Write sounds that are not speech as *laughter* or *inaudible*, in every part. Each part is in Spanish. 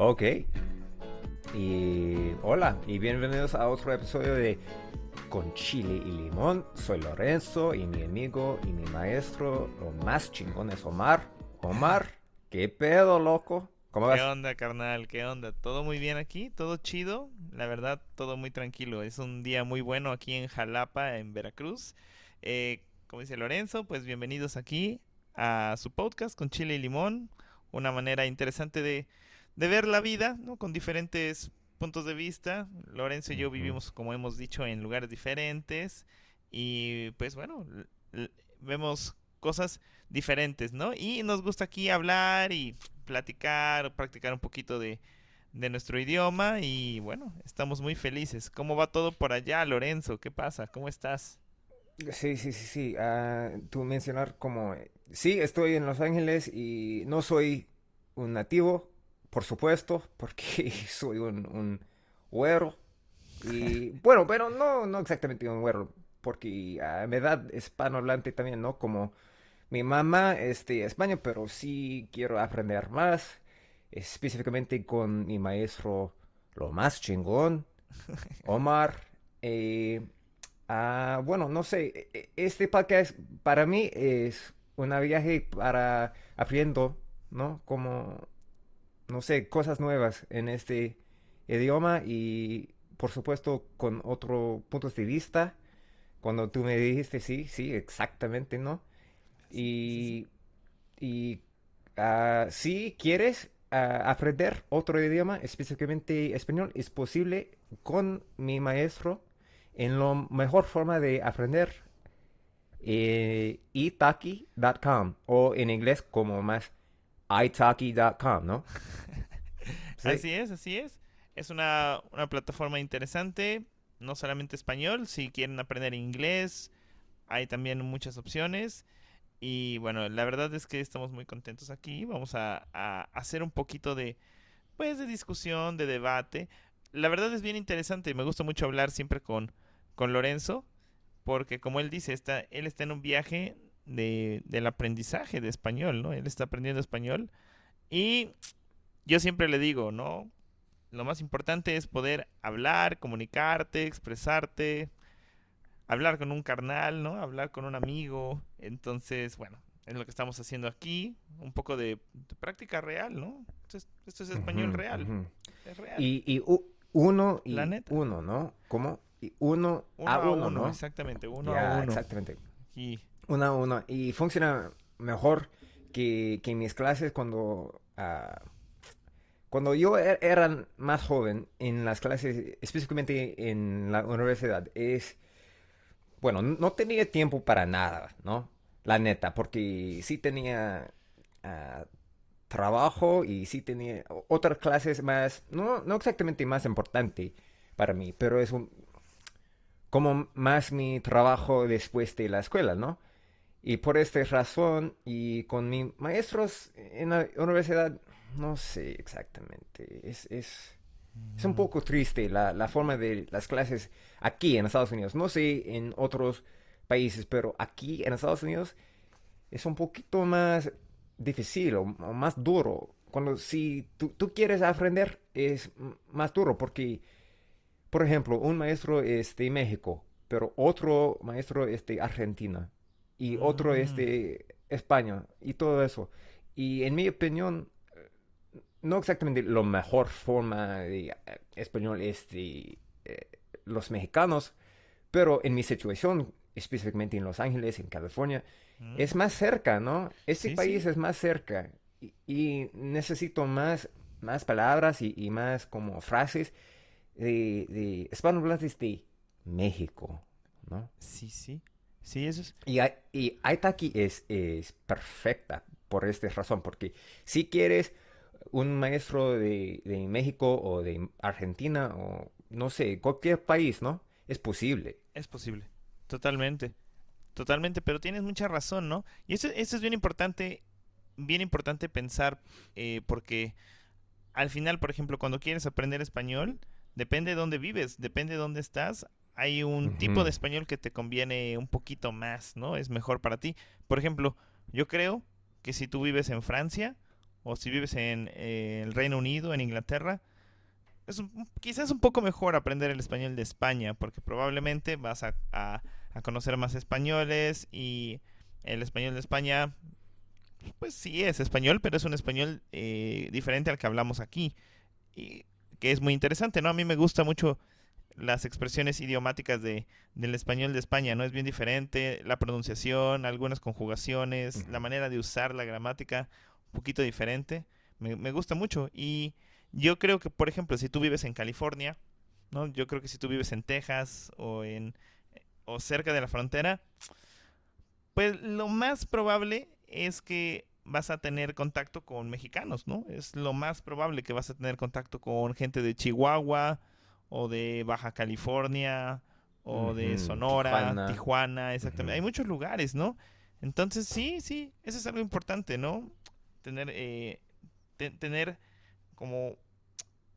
Ok. Y hola y bienvenidos a otro episodio de Con Chile y Limón. Soy Lorenzo y mi amigo y mi maestro, lo más chingón es Omar. Omar, *laughs* ¿qué pedo, loco? ¿Cómo vas? ¿Qué onda, carnal? ¿Qué onda? ¿Todo muy bien aquí? ¿Todo chido? La verdad, todo muy tranquilo. Es un día muy bueno aquí en Jalapa, en Veracruz. Eh, como dice Lorenzo, pues bienvenidos aquí a su podcast con Chile y Limón. Una manera interesante de de ver la vida, ¿no? Con diferentes puntos de vista. Lorenzo y yo vivimos, como hemos dicho, en lugares diferentes y pues bueno, vemos cosas diferentes, ¿no? Y nos gusta aquí hablar y platicar, practicar un poquito de, de nuestro idioma y bueno, estamos muy felices. ¿Cómo va todo por allá, Lorenzo? ¿Qué pasa? ¿Cómo estás? Sí, sí, sí, sí. Uh, tú mencionar como, sí, estoy en Los Ángeles y no soy un nativo, por supuesto, porque *laughs* soy un, un güero. Y *laughs* bueno, pero no, no exactamente un güero, porque a mi edad hispanohablante también, ¿no? Como mi mamá este, España, pero sí quiero aprender más, específicamente con mi maestro, lo más chingón, *laughs* Omar. Eh, ah, bueno, no sé, e, e, este podcast para mí es un viaje para aprendiendo, ¿no? Como no sé, cosas nuevas en este idioma y por supuesto con otro puntos de vista. Cuando tú me dijiste sí, sí, exactamente, ¿no? Y, y uh, si quieres ah, aprender otro idioma, específicamente español, es posible con mi maestro en la mejor forma de aprender eh, itaki.com o en inglés como más italki.com, ¿no? *laughs* Así es, así es. Es una, plataforma interesante, no solamente español, si quieren aprender inglés, hay también muchas opciones. Y bueno, la verdad es que estamos muy contentos aquí. Vamos a, hacer un poquito de, pues, de discusión, de debate. La verdad es bien interesante. Me gusta mucho hablar siempre con, con Lorenzo, porque como él dice, está, él está en un viaje de, del aprendizaje de español, ¿no? Él está aprendiendo español y yo siempre le digo, ¿no? Lo más importante es poder hablar, comunicarte, expresarte, hablar con un carnal, ¿no? Hablar con un amigo. Entonces, bueno, es lo que estamos haciendo aquí, un poco de, práctica real, ¿no? Esto es, español real. Es real. Y, y uno y uno, ¿no? ¿Cómo? Y uno, a uno, ¿no? Exactamente, uno a uno. Exactamente. Uno a uno. Y funciona mejor que, que en mis clases cuando... Uh, cuando yo er, era más joven en las clases, específicamente en la universidad, es... Bueno, no tenía tiempo para nada, ¿no? La neta, porque sí tenía uh, trabajo y sí tenía otras clases más, no, no exactamente más importante para mí, pero es un, como más mi trabajo después de la escuela, ¿no? Y por esta razón, y con mis maestros en la universidad, no sé exactamente, es, es, es un poco triste la, la, forma de las clases aquí en Estados Unidos. No sé en otros países, pero aquí en Estados Unidos es un poquito más difícil o, más duro. Cuando si tú, tú quieres aprender es más duro porque por ejemplo, un maestro es de México, pero otro maestro es de Argentina y otro es de mm. España y todo eso. Y en mi opinión, no exactamente la mejor forma de eh, español es de eh, los mexicanos, pero en mi situación, específicamente en Los Ángeles, en California, mm. es más cerca, ¿no? Este país es más cerca y, necesito más, más palabras y, y más como frases de, de hispanohablantes de México, ¿no? Sí, sí. Sí, eso es. Y, y Aitaki es, es perfecta por esta razón, porque si quieres un maestro de, de, México o de Argentina o no sé, cualquier país, ¿no? Es posible. Es posible, totalmente. Totalmente, pero tienes mucha razón, ¿no? Y eso, eso es bien importante, bien importante pensar, eh, porque al final, por ejemplo, cuando quieres aprender español, depende de dónde vives, depende de dónde estás. Hay un tipo de español que te conviene un poquito más, ¿no? Es mejor para ti. Por ejemplo, yo creo que si tú vives en Francia o si vives en eh, el Reino Unido, en Inglaterra, es quizás un poco mejor aprender el español de España, porque probablemente vas a, a, conocer más españoles y el español de España, pues sí es español, pero es un español eh, diferente al que hablamos aquí, y que es muy interesante, ¿no? A mí me gusta mucho las expresiones idiomáticas de, del español de España, ¿no? Es bien diferente, la pronunciación, algunas conjugaciones, la manera de usar la gramática, un poquito diferente. Me, me, gusta mucho. Y yo creo que, por ejemplo, si tú vives en California, ¿no? Yo creo que si tú vives en Texas o en o cerca de la frontera, pues lo más probable es que vas a tener contacto con mexicanos, ¿no? Es lo más probable que vas a tener contacto con gente de Chihuahua, o de Baja California o de Sonora, Tijuana, exactamente. Hay muchos lugares, ¿no? Entonces sí, sí, eso es algo importante, ¿no? Tener, eh, tener como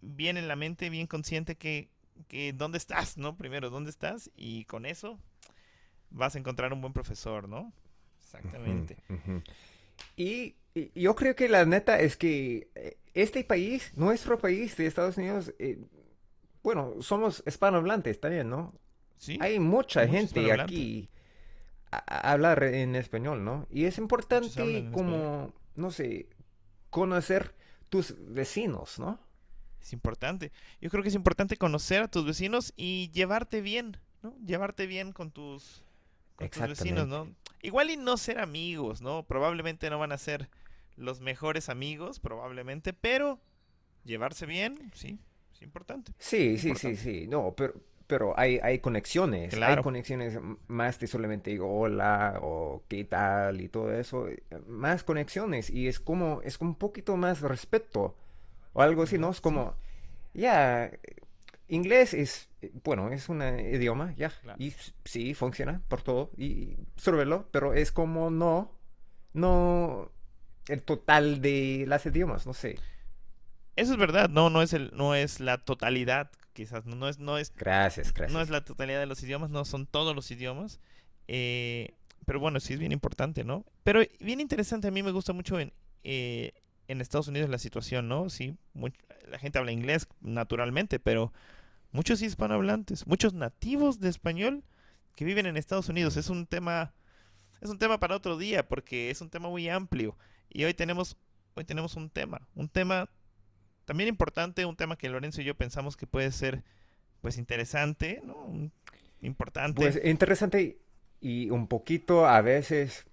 bien en la mente, bien consciente que, que dónde estás, ¿no? Primero, dónde estás y con eso vas a encontrar un buen profesor, ¿no? Exactamente. y, yo creo que la neta es que eh, este país, nuestro país de Estados Unidos, eh, bueno, somos hispanohablantes también, ¿no? Sí. Hay mucha gente aquí a, hablar en español, ¿no? Y es importante como, no sé, conocer tus vecinos, ¿no? Es importante. Yo creo que es importante conocer a tus vecinos y llevarte bien, ¿no? Llevarte bien con tus, con tus vecinos, ¿no? Igual y no ser amigos, ¿no? Probablemente no van a ser los mejores amigos, probablemente, pero llevarse bien, sí, importante. Sí, sí, sí, sí. No, pero, pero hay, hay conexiones. Hay conexiones más de solamente hola o qué tal y todo eso. Más conexiones. Y es como, es un poquito más respeto. O algo así, ¿no? Es como, ya, inglés es, bueno, es un idioma, ya. Y sí, funciona por todo. Y sórvelo, pero es como no, no el total de las idiomas, no sé. Eso es verdad, no, no es el, no es la totalidad, quizás, no, es, no es. Gracias, gracias. No es la totalidad de los idiomas, no son todos los idiomas. Eh, pero bueno, sí es bien importante, ¿no? Pero bien interesante, a mí me gusta mucho en, eh, en Estados Unidos la situación, ¿no? Sí, la gente habla inglés naturalmente, pero muchos hispanohablantes, muchos nativos de español que viven en Estados Unidos. Es un tema, es un tema para otro día porque es un tema muy amplio. Y hoy tenemos, hoy tenemos un tema, un tema también importante, un tema que Lorenzo y yo pensamos que puede ser pues interesante, ¿no? Importante. Pues interesante y un poquito a veces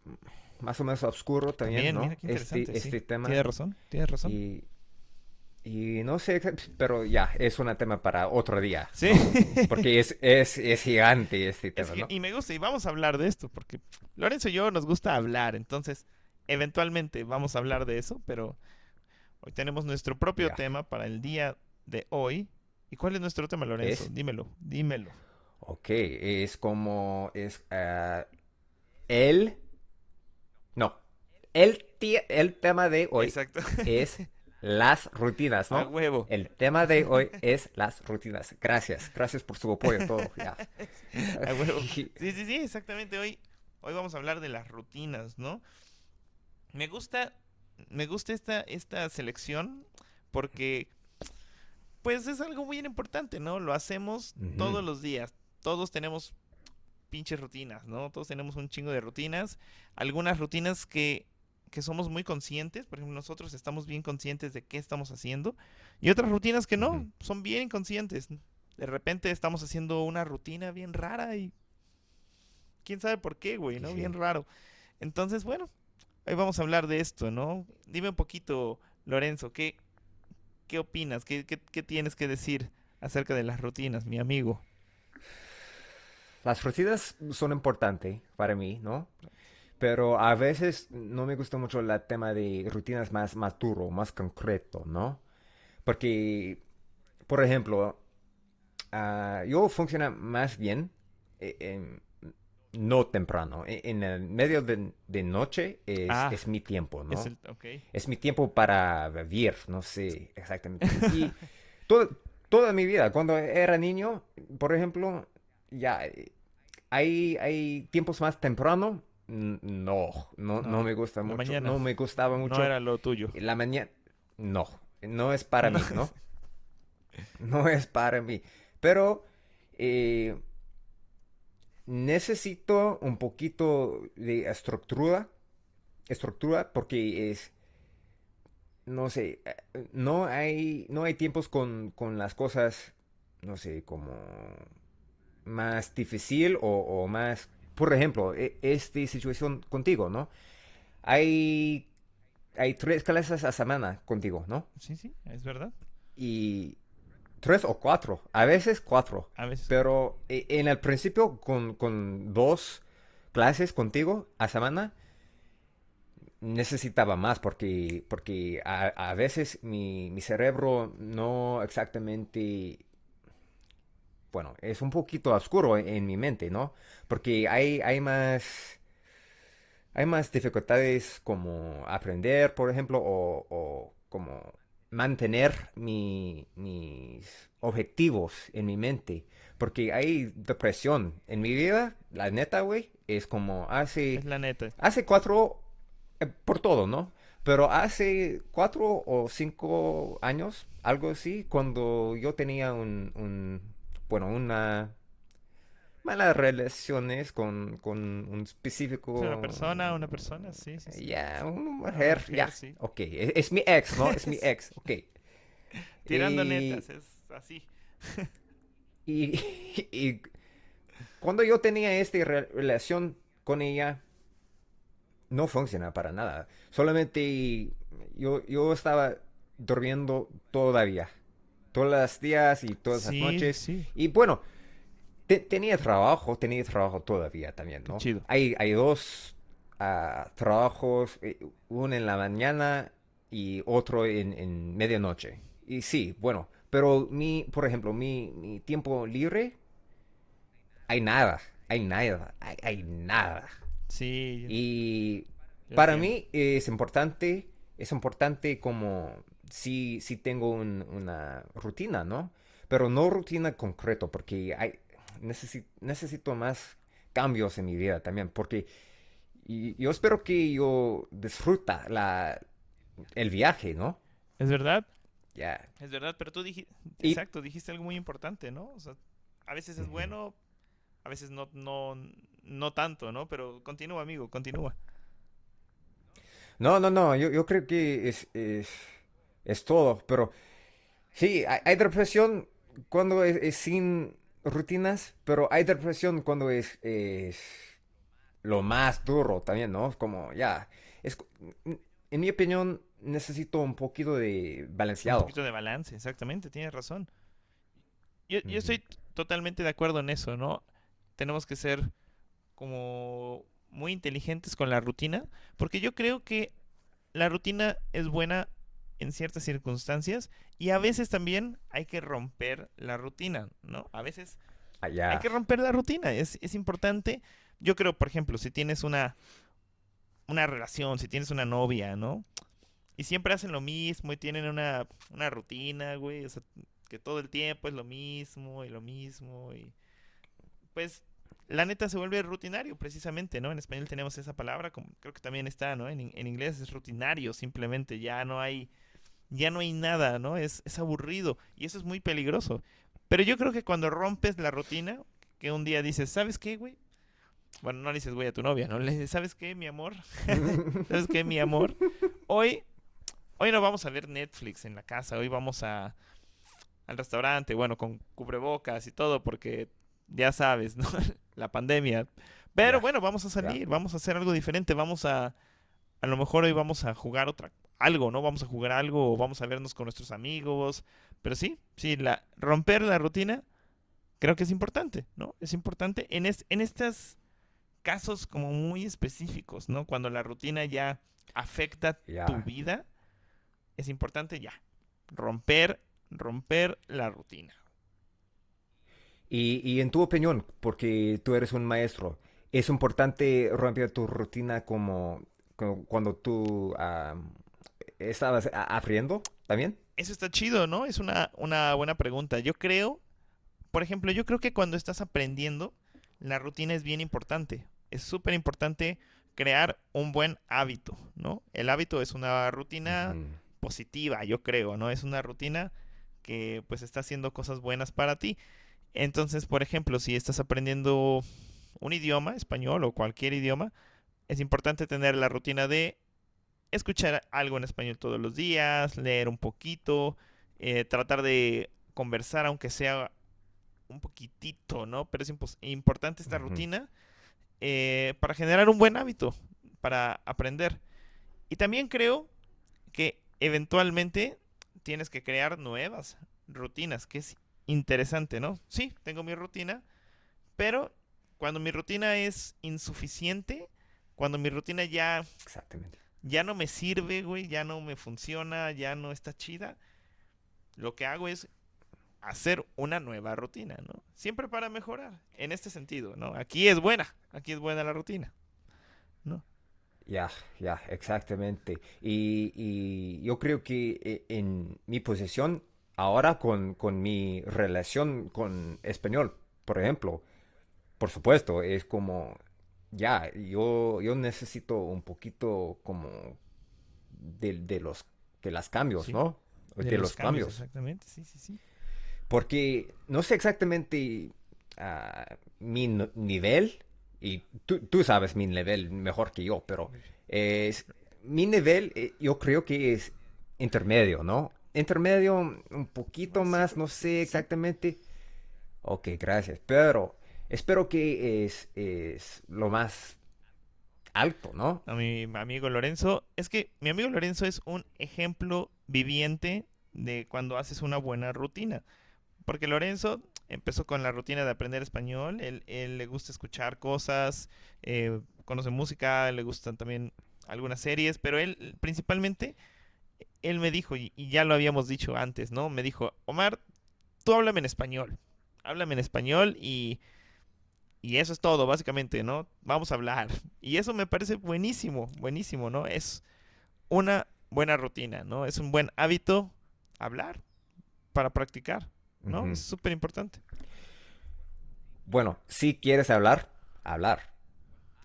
más o menos oscuro también, ¿no? este, este tema. Tienes razón, tienes razón. Y, y, no sé, pero ya, es un tema para otro día. Sí. Porque es, es, es, gigante este tema, ¿no? Y me gusta, y vamos a hablar de esto, porque Lorenzo y yo nos gusta hablar, entonces, eventualmente vamos a hablar de eso, pero Hoy tenemos nuestro propio tema para el día de hoy. ¿Y cuál es nuestro tema, Lorenzo? dímelo, dímelo. Ok, es como es uh, el no el el tema de hoy es las rutinas, *laughs* ¿no? huevo. El tema de hoy es las rutinas. Gracias, gracias por su apoyo todo. Ya. *laughs* huevo. Sí, sí, sí, exactamente. Hoy hoy vamos a hablar de las rutinas, ¿no? Me gusta me gusta esta, esta selección porque pues es algo muy importante, ¿no? Lo hacemos todos los días. Todos tenemos pinches rutinas, ¿no? Todos tenemos un chingo de rutinas. Algunas rutinas que, que somos muy conscientes, por ejemplo, nosotros estamos bien conscientes de qué estamos haciendo. Y otras rutinas que no, son bien inconscientes. De repente estamos haciendo una rutina bien rara y quién sabe por qué, güey, ¿no? Bien raro. Entonces, bueno, Hoy vamos a hablar de esto, ¿no? Dime un poquito, Lorenzo, ¿qué, qué opinas? ¿Qué, tienes que decir acerca de las rutinas, mi amigo? Las rutinas son importantes para mí, ¿no? Pero a veces no me gusta mucho el tema de rutinas más, más duro, más concreto, ¿no? Porque, por ejemplo, ah, yo funciona más bien eh, en, no temprano. E, en, el medio de, noche ah. es, mi tiempo, ¿no? Es, mi tiempo para vivir, no sé exactamente. *laughs* Y toda mi vida, cuando era niño, por ejemplo, ya hay, hay tiempos más temprano No, no, no, me gusta mucho. No me gustaba mucho. No era lo tuyo. La mañana, no, no es para mí, ¿no? *laughs* no es para mí. Pero eh, necesito un poquito de estructura, estructura porque es, no sé, no hay, no hay tiempos con, con las cosas, no sé, como más difícil o, más, por ejemplo, e, esta situación contigo, ¿no? Hay, hay tres clases a semana contigo, ¿no? Sí, sí, es verdad. Y tres o cuatro, a veces cuatro. A veces. Pero e, en el principio con, con dos clases contigo a semana, necesitaba más porque, porque a, veces mi, mi, cerebro no exactamente, bueno, es un poquito oscuro en, mi mente, ¿no? Porque hay, hay más, hay más dificultades como aprender, por ejemplo, o, o como mantener mis objetivos en mi mente. Porque hay depresión en mi vida, la neta, güey, es como hace... Es la neta. Hace cuatro, eh, por todo, ¿no? Pero hace cuatro o cinco años, algo así, cuando yo tenía un, un bueno, una malas relaciones con, con un específico... Una persona, una persona, sí, sí. Ya, una mujer, ya. Ok, e, es, mi ex, ¿no? Es mi *laughs* ex, ok. Tirando netas, es así. *laughs* y, y, cuando yo tenía esta relación con ella, no funciona para nada. Solamente yo, yo estaba durmiendo todavía. Todos los días y todas las noches. Y bueno, tenía trabajo, tenía trabajo todavía también, ¿no? Chido. Hay, hay dos ah, trabajos, eh, uno en la mañana y otro en, en, medianoche. Y sí, bueno, pero mi, por ejemplo, mi, mi tiempo libre, hay nada, hay nada, hay, nada. Sí. Y para mí es importante, es importante como si, si tengo una rutina, ¿no? Pero no rutina concreto, porque hay, necesito, más cambios en mi vida también, porque yo espero que yo disfruta la, el viaje, ¿no? Es verdad. Ya. Es verdad, pero tú dijiste, exacto, dijiste algo muy importante, ¿no? O sea, a veces es bueno, a veces no, no, no tanto, ¿no? Pero continúa, amigo, continúa. No, no, no, yo, yo creo que es, es, es todo, pero sí, hay, depresión cuando es sin rutinas, pero hay depresión cuando es, es lo más duro también, ¿no? Como ya, es, en mi opinión, necesito un poquito de balanceado. Un poquito de balance, exactamente, tienes razón. Yo, yo estoy totalmente de acuerdo en eso, ¿no? Tenemos que ser como muy inteligentes con la rutina, porque yo creo que la rutina es buena en ciertas circunstancias y a veces también hay que romper la rutina, ¿no? A veces hay que romper la rutina, es, es, importante. Yo creo, por ejemplo, si tienes una, una relación, si tienes una novia, ¿no? Y siempre hacen lo mismo y tienen una, una rutina, güey, o sea, que todo el tiempo es lo mismo y lo mismo y pues la neta se vuelve rutinario precisamente, ¿no? En español tenemos esa palabra, como creo que también está, ¿no? En, en inglés es rutinario, simplemente ya no hay ya no hay nada, ¿no? Es, es aburrido y eso es muy peligroso. Pero yo creo que cuando rompes la rutina, que un día dices, ¿sabes qué, güey? Bueno, no le dices, güey, a tu novia, ¿no? Le dices, ¿sabes qué, mi amor? *laughs* ¿Sabes qué, mi amor? Hoy, hoy no vamos a ver Netflix en la casa, hoy vamos a, al restaurante, bueno, con cubrebocas y todo, porque ya sabes, ¿no? *laughs* la pandemia. Pero bueno, vamos a salir, vamos a hacer algo diferente, vamos a, a lo mejor hoy vamos a jugar otra algo, ¿no? Vamos a jugar algo o vamos a vernos con nuestros amigos. Pero sí, sí, la, romper la rutina creo que es importante, ¿no? Es importante en, en estos casos como muy específicos, ¿no? Cuando la rutina ya afecta tu vida, es importante ya romper, romper la rutina. Y, y en tu opinión, porque tú eres un maestro, ¿es importante romper tu rutina como, cuando tú estabas aprendiendo también? Eso está chido, ¿no? Es una, una buena pregunta. Yo creo, por ejemplo, yo creo que cuando estás aprendiendo, la rutina es bien importante. Es súper importante crear un buen hábito, ¿no? El hábito es una rutina positiva, yo creo, ¿no? Es una rutina que pues está haciendo cosas buenas para ti. Entonces, por ejemplo, si estás aprendiendo un idioma, español o cualquier idioma, es importante tener la rutina de escuchar algo en español todos los días, leer un poquito, eh, tratar de conversar aunque sea un poquitito, ¿no? Pero es importante esta rutina eh, para generar un buen hábito, para aprender. Y también creo que eventualmente tienes que crear nuevas rutinas, que es interesante, ¿no? Sí, tengo mi rutina, pero cuando mi rutina es insuficiente, cuando mi rutina ya... Exactamente. Ya no me sirve, güey, ya no me funciona, ya no está chida, lo que hago es hacer una nueva rutina, ¿no? Siempre para mejorar, en este sentido, ¿no? Aquí es buena, aquí es buena la rutina, ¿no? Ya, ya, exactamente. Y, yo creo que eh, en mi posición, ahora con, mi relación con español, por ejemplo, por supuesto, es como, ya, yo, yo necesito un poquito como de, los, de las cambios, ¿no? De, los, cambios, Exactamente, sí, sí, sí. Porque no sé exactamente uh, mi nivel, y tú, tú, sabes mi nivel mejor que yo, pero es, mi nivel eh, yo creo que es intermedio, ¿no? Intermedio, un poquito más, no sé exactamente. Ok, gracias. Pero espero que es, es lo más alto, ¿no? A mi amigo Lorenzo, es que mi amigo Lorenzo es un ejemplo viviente de cuando haces una buena rutina. Porque Lorenzo empezó con la rutina de aprender español, él, le gusta escuchar cosas, eh, conoce música, le gustan también algunas series, pero él principalmente, él me dijo, y, ya lo habíamos dicho antes, ¿no? Me dijo, Omar, tú háblame en español, háblame en español y... Y eso es todo, básicamente, ¿no? Vamos a hablar. *laughs* Y eso me parece buenísimo, buenísimo, ¿no? Es una buena rutina, ¿no? Es un buen hábito hablar para practicar. ¿no? Es súper importante. Bueno, si quieres hablar, hablar.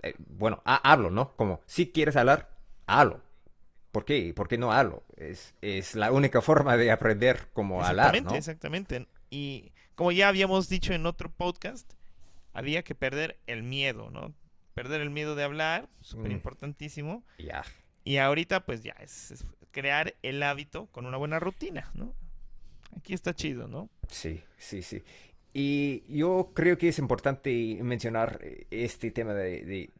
Eh, bueno, hablo, ¿no? Como, si quieres hablar, hablo. ¿Por qué? ¿Por qué no hablo? Es, es la única forma de aprender cómo hablar, ¿no? Exactamente, Y como ya habíamos dicho en otro podcast, había que perder el miedo, ¿no? Perder el miedo de hablar, súper importantísimo. Ya. Y ahorita, pues ya, es, crear el hábito con una buena rutina, ¿no? Aquí está chido, ¿no? Sí, sí, sí. Y yo creo que es importante mencionar este tema de,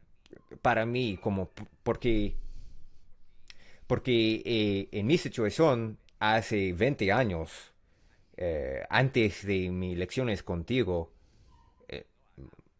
para mí, como porque, porque eh, en mi situación, hace 20 años, eh, antes de mis lecciones contigo, eh,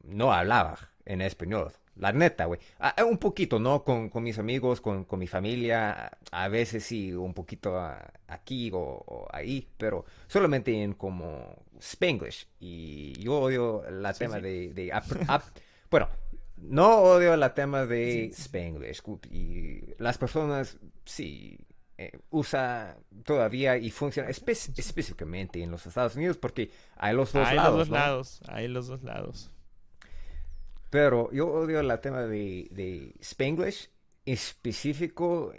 no hablaba en español. La neta, güey. Ah, eh, un poquito, ¿no? Con, mis amigos, con, mi familia. A veces sí, un poquito aquí o, ahí. Pero solamente en como Spanglish. Y yo odio la tema de... *laughs* bueno, no odio la tema de Spanglish. Y las personas, sí, eh, usa todavía y funciona específicamente en los Estados Unidos porque hay los dos hay lados. Los dos lados. Hay los dos lados. Pero yo odio el tema de, de Spanglish específico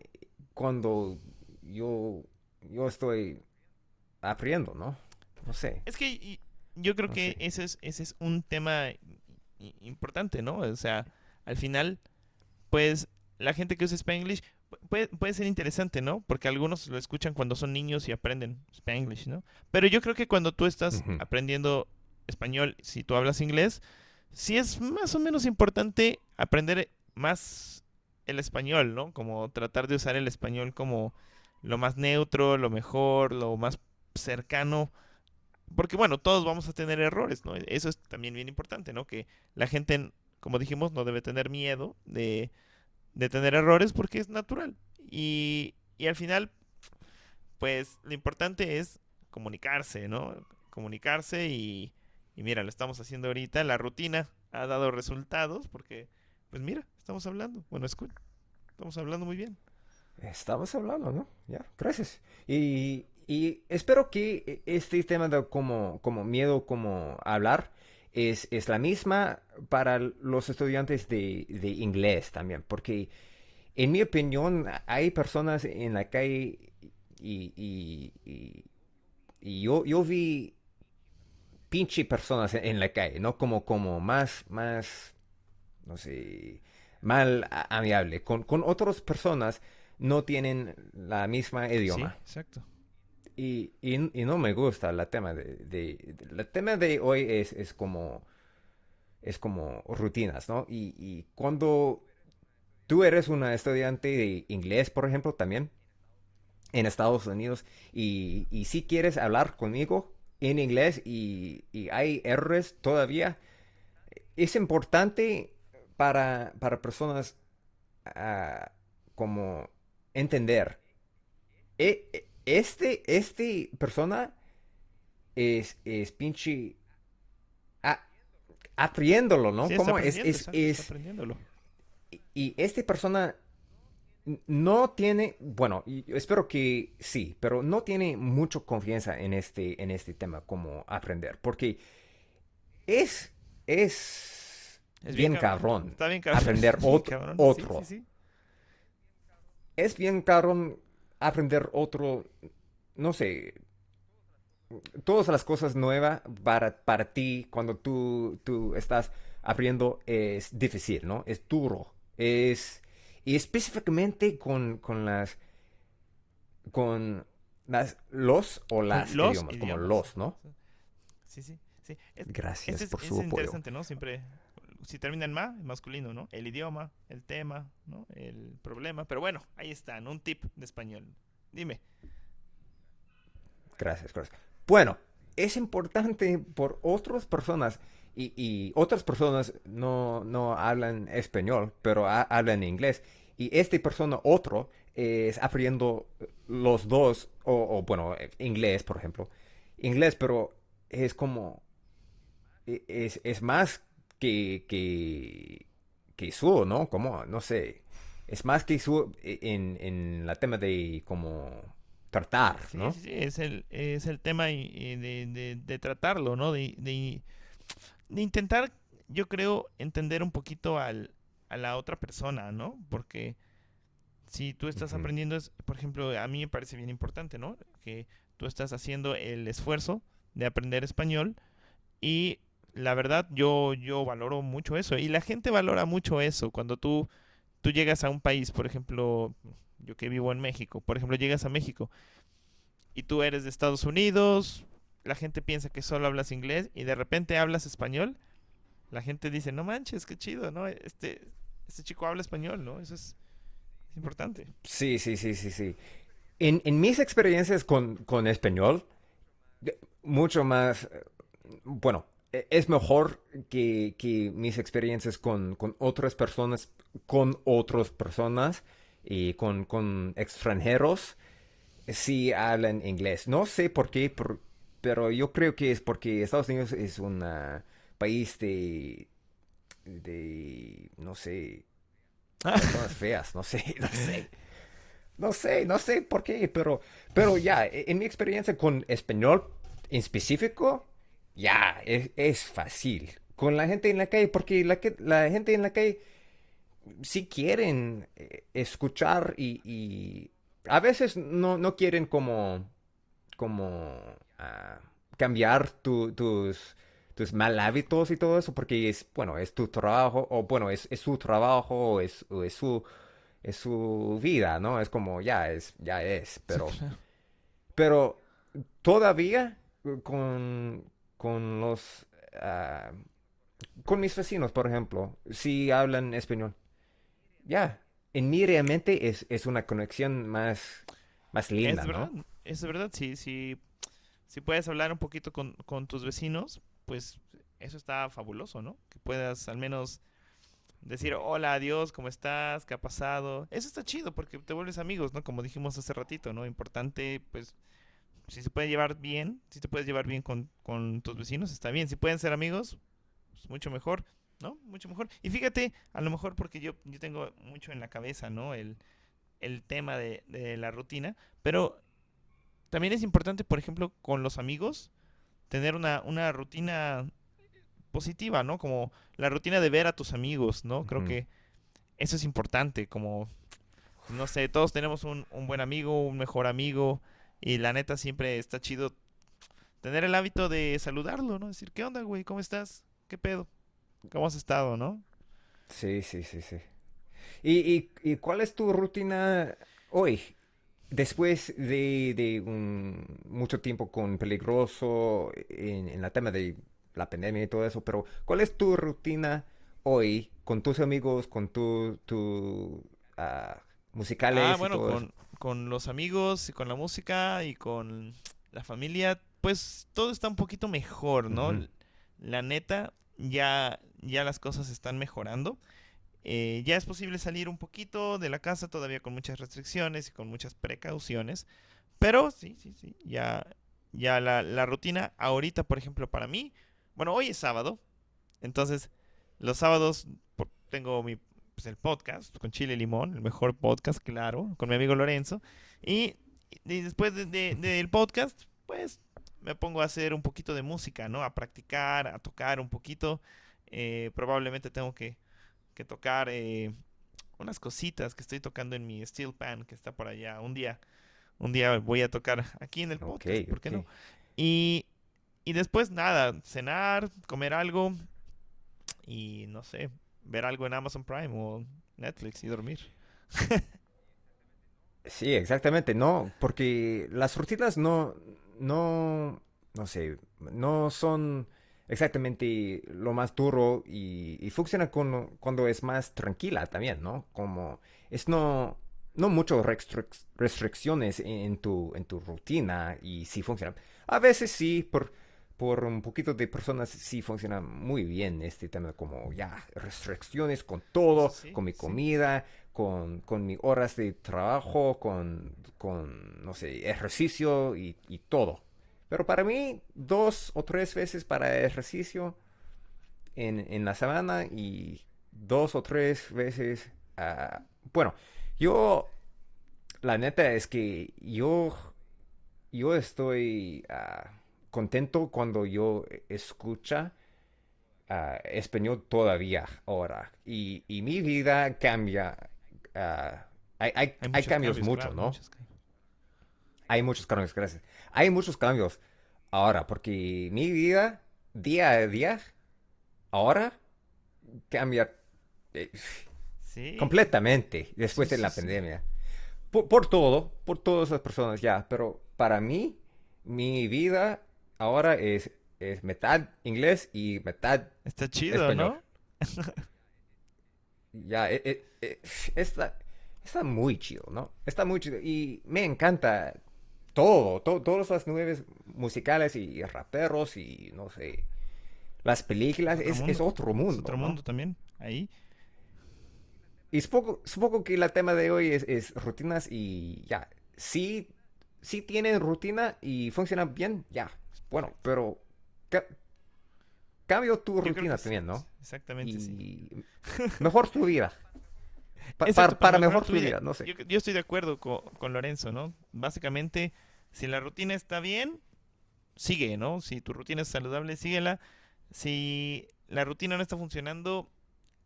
cuando yo, yo estoy aprendiendo, ¿no? No sé. Es que yo creo que ese es, ese es un tema importante, ¿no? O sea, al final, pues la gente que usa Spanglish puede, puede ser interesante, ¿no? Porque algunos lo escuchan cuando son niños y aprenden Spanglish, ¿no? Pero yo creo que cuando tú estás aprendiendo español, si tú hablas inglés, sí es más o menos importante aprender más el español, ¿no? Como tratar de usar el español como lo más neutro, lo mejor, lo más cercano. Porque bueno, todos vamos a tener errores, ¿no? Eso es también bien importante, ¿no? Que la gente, como dijimos, no debe tener miedo de, de tener errores porque es natural. Y, y al final, pues lo importante es comunicarse, ¿no? Comunicarse y, y mira, lo estamos haciendo ahorita. La rutina ha dado resultados porque, pues mira, estamos hablando. Bueno, escucha, estamos hablando muy bien. Estamos hablando, ¿no? Ya, gracias. Y, y espero que este tema de como, como miedo, como hablar, es, es la misma para los estudiantes de, de, inglés también, porque en mi opinión hay personas en la calle y, y, y, yo, yo vi pinche personas en la calle, ¿no? Como, como más, más, no sé, mal amigable. Con, con otras personas no tienen la misma idioma. Sí, exacto. Y, y, no me gusta el tema de, de, tema de hoy es, es como es como rutinas, ¿no? Y, y, cuando tú eres una estudiante de inglés, por ejemplo, también en Estados Unidos, y, y si quieres hablar conmigo en inglés y, y, hay errores todavía, es importante para, para personas uh, como entender. E, e, este, este persona es, es pinche aprendiéndolo, ¿no? ¿Cómo es, es, es, aprendiéndolo. Y, esta persona no tiene, bueno, espero que sí, pero no tiene mucha confianza en este, en este tema como aprender, porque es, es, bien, cabrón, Está bien cabrón. aprender *laughs* otro. Es bien cabrón aprender otro, no sé, todas las cosas nuevas para, para ti cuando tú, tú estás aprendiendo es difícil, ¿no? Es duro. Es, y específicamente con, con las, con las, los o las idiomas, como los, ¿no? Sí, sí, sí. Gracias es, por su apoyo. Es interesante, ¿no? Siempre, si termina en ma, masculino, ¿no? El idioma, el tema, ¿no? El problema. Pero bueno, ahí está, Un tip de español. Dime. Gracias, gracias. Bueno, es importante por otras personas y, otras personas no, no, hablan español, pero hablan inglés. Y esta persona, otro, es aprendiendo los dos, o, bueno, inglés, por ejemplo. Inglés, pero es como, e, es, es más que, que, que su, ¿no? Como, no sé, es más que su en, en la tema de como tratar, ¿no? Sí, sí, es el, es el tema de, de, tratarlo, ¿no? De, de, intentar, yo creo, entender un poquito al, a la otra persona, ¿no? Porque si tú estás aprendiendo, es, por ejemplo, a mí me parece bien importante, ¿no? Que tú estás haciendo el esfuerzo de aprender español y la verdad yo, yo valoro mucho eso y la gente valora mucho eso cuando tú, tú llegas a un país, por ejemplo, yo que vivo en México, por ejemplo, llegas a México y tú eres de Estados Unidos, la gente piensa que solo hablas inglés y de repente hablas español, la gente dice, no manches, qué chido, ¿no? Este, este chico habla español, ¿no? Eso es, importante. Sí, sí, sí, sí, sí. En, mis experiencias con, español, mucho más, bueno, e, es mejor que, mis experiencias con, otras personas, con otras personas y con, extranjeros si hablan inglés. No sé por qué, pero yo creo que es porque Estados Unidos es un país de, de, no sé, *laughs* personas feas, no sé, *laughs* no sé. No sé, no sé por qué, pero, pero ya, e, en mi experiencia con español en específico, ya, es, es fácil. Con la gente en la calle, porque la, la gente en la calle si quieren eh, escuchar y, a veces no, no, quieren como, como cambiar tus, tus mal hábitos y todo eso porque es, bueno, es tu trabajo o bueno, es, es su trabajo o es, es, su, es su vida, ¿no? Es como ya es, ya es, pero, pero todavía con, con los... Ah, con mis vecinos, por ejemplo, si hablan español. Ya, en mí realmente es, es una conexión más, más linda, es verdad, Es verdad, si, si, si puedes hablar un poquito con, con tus vecinos, pues eso está fabuloso, ¿no? Que puedas al menos decir, hola, adiós, ¿cómo estás? ¿Qué ha pasado? Eso está chido porque te vuelves amigos, ¿no? Como dijimos hace ratito, ¿no? Importante, pues, si se puede llevar bien, si te puedes llevar bien con, con tus vecinos, está bien. Si pueden ser amigos, pues mucho mejor. ¿no? Mucho mejor. Y fíjate, a lo mejor porque yo, yo tengo mucho en la cabeza, ¿no? El, el tema de, de la rutina, pero también es importante, por ejemplo, con los amigos, tener una, una rutina positiva, ¿no? Como la rutina de ver a tus amigos, ¿no? Creo que eso es importante, como, no sé, todos tenemos un, un, buen amigo, un mejor amigo, y la neta siempre está chido tener el hábito de saludarlo, ¿no? Decir, ¿qué onda, güey? ¿Cómo estás? ¿Qué pedo? ¿Cómo has estado, no? Sí, sí, sí, sí. ¿Y, y, cuál es tu rutina hoy? Después de, de un, mucho tiempo con Peligroso en, en la tema de la pandemia y todo eso, pero ¿cuál es tu rutina hoy con tus amigos, con tu, tu uh, musicales? Ah, bueno, con, con, los amigos y con la música y con la familia, pues todo está un poquito mejor, ¿no? La neta, ya, ya las cosas están mejorando. Eh, ya es posible salir un poquito de la casa, todavía con muchas restricciones y con muchas precauciones. Pero sí, sí, sí, ya, ya la, la rutina ahorita, por ejemplo, para mí, bueno, hoy es sábado, entonces los sábados tengo mi, pues, el podcast con Chile Limón, el mejor podcast, claro, con mi amigo Lorenzo. Y, después del podcast, pues me pongo a hacer un poquito de música, ¿no? A practicar, a tocar un poquito. Eh, probablemente tengo que, que tocar eh, unas cositas que estoy tocando en mi steel pan que está por allá. Un día, un día voy a tocar aquí en el podcast, ¿por qué no? Y, y después nada, cenar, comer algo y no sé, ver algo en Amazon Prime o Netflix y dormir. *laughs* sí, exactamente, no, porque las rutinas no, no, no sé, no son exactamente lo más duro y, y funciona cuando es más tranquila también, ¿no? Como es no, no muchas restricciones en tu, en tu rutina y sí funciona. A veces sí, por por un poquito de personas sí funciona muy bien este tema como ya restricciones con todo, con mi comida, con, con mis horas de trabajo, con, con no sé, ejercicio y, todo. Pero para mí, dos o tres veces para ejercicio en, en la semana y dos o tres veces... Uh, bueno, yo... La neta es que yo... Yo estoy... Uh, contento cuando yo escucha uh, español todavía ahora. Y, y, mi vida cambia. Uh, hay, hay, hay, cambios, mucho, ¿no? Hay muchos cambios, gracias. Hay muchos cambios ahora, porque mi vida, día a día, ahora cambia eh, completamente después de la pandemia. Por, por, todo, por todas las personas ya, pero para mí, mi vida ahora es, es mitad inglés y mitad Está chido, ¿no? *laughs* ya, e, e, e, está, está muy chido, ¿no? Está muy chido. Y me encanta todo, todo todos los nueve musicales y raperos y no sé. Las películas es, es, otro mundo. otro mundo también, ahí. Y supongo, supongo que el tema de hoy es, es rutinas y ya. Sí, sí tienen rutina y funcionan bien, ya. Bueno, pero cambio tu rutina también, ¿no? Exactamente, sí. Mejor tu vida. *laughs* para, mejor, tu vida, no sé. Yo, estoy de acuerdo con, Lorenzo, ¿no? Básicamente, si la rutina está bien, sigue, ¿no? Si tu rutina es saludable, síguela. Si la rutina no está funcionando,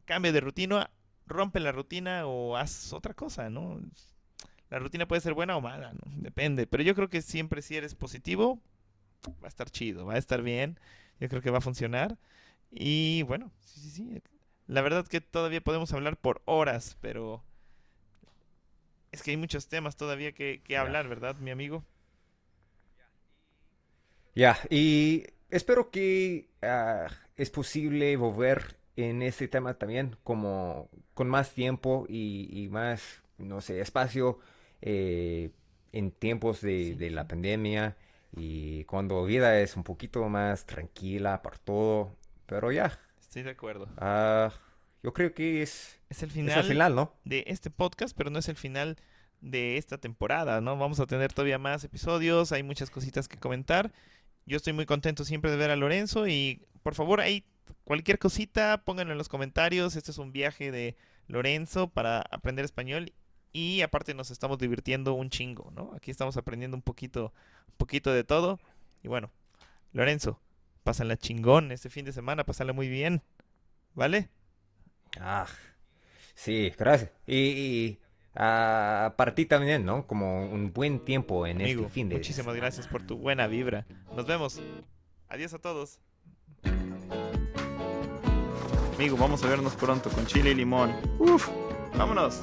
cambia de rutina, rompe la rutina o haz otra cosa, ¿no? La rutina puede ser buena o mala, ¿no? Depende. Pero yo creo que siempre si eres positivo, va a estar chido, va a estar bien. Yo creo que va a funcionar. Y bueno, sí, sí, sí. La verdad que todavía podemos hablar por horas, pero es que hay muchos temas todavía que, hablar, ¿verdad, mi amigo? Ya, y espero que ah, es posible volver en este tema también, como con más tiempo y, más, no sé, espacio eh, en tiempos de, de la pandemia. Y cuando vida es un poquito más tranquila por todo, pero ya. Estoy de acuerdo. Ah, yo creo que es, es el final, final ¿no? de este podcast, pero no es el final de esta temporada, ¿no? Vamos a tener todavía más episodios, hay muchas cositas que comentar. Yo estoy muy contento siempre de ver a Lorenzo y por favor ahí cualquier cosita pónganlo en los comentarios. Este es un viaje de Lorenzo para aprender español y aparte nos estamos divirtiendo un chingo, ¿no? Aquí estamos aprendiendo un poquito, un poquito de todo. Y bueno, Lorenzo, Pásala chingón este fin de semana, pásala muy bien. ¿Vale? Ah, sí, gracias. Y, a para ti también, ¿no? Como un buen tiempo en este fin de Muchísimas gracias por tu buena vibra. Nos vemos. Adiós a todos. Amigo, vamos a vernos pronto con chile y limón. Uf, vámonos.